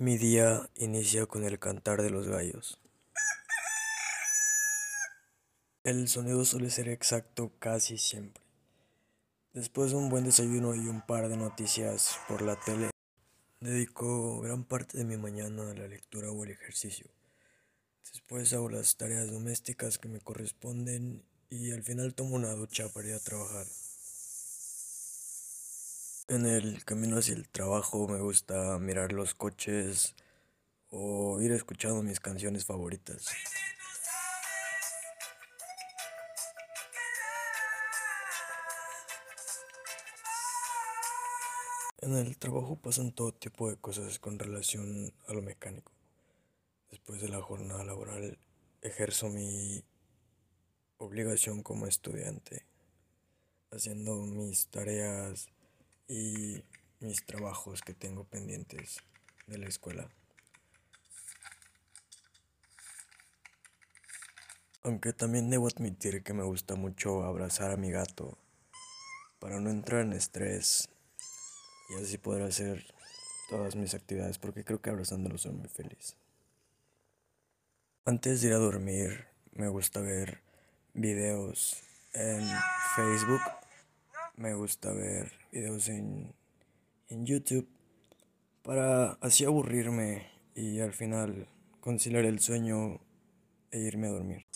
Mi día inicia con el cantar de los gallos. El sonido suele ser exacto casi siempre. Después de un buen desayuno y un par de noticias por la tele, dedico gran parte de mi mañana a la lectura o el ejercicio. Después hago las tareas domésticas que me corresponden y al final tomo una ducha para ir a trabajar. En el camino hacia el trabajo me gusta mirar los coches o ir escuchando mis canciones favoritas. En el trabajo pasan todo tipo de cosas con relación a lo mecánico. Después de la jornada laboral ejerzo mi obligación como estudiante, haciendo mis tareas y mis trabajos que tengo pendientes de la escuela. Aunque también debo admitir que me gusta mucho abrazar a mi gato para no entrar en estrés y así poder hacer todas mis actividades porque creo que abrazándolo soy muy feliz. Antes de ir a dormir me gusta ver videos en Facebook me gusta ver videos en, en YouTube para así aburrirme y al final conciliar el sueño e irme a dormir.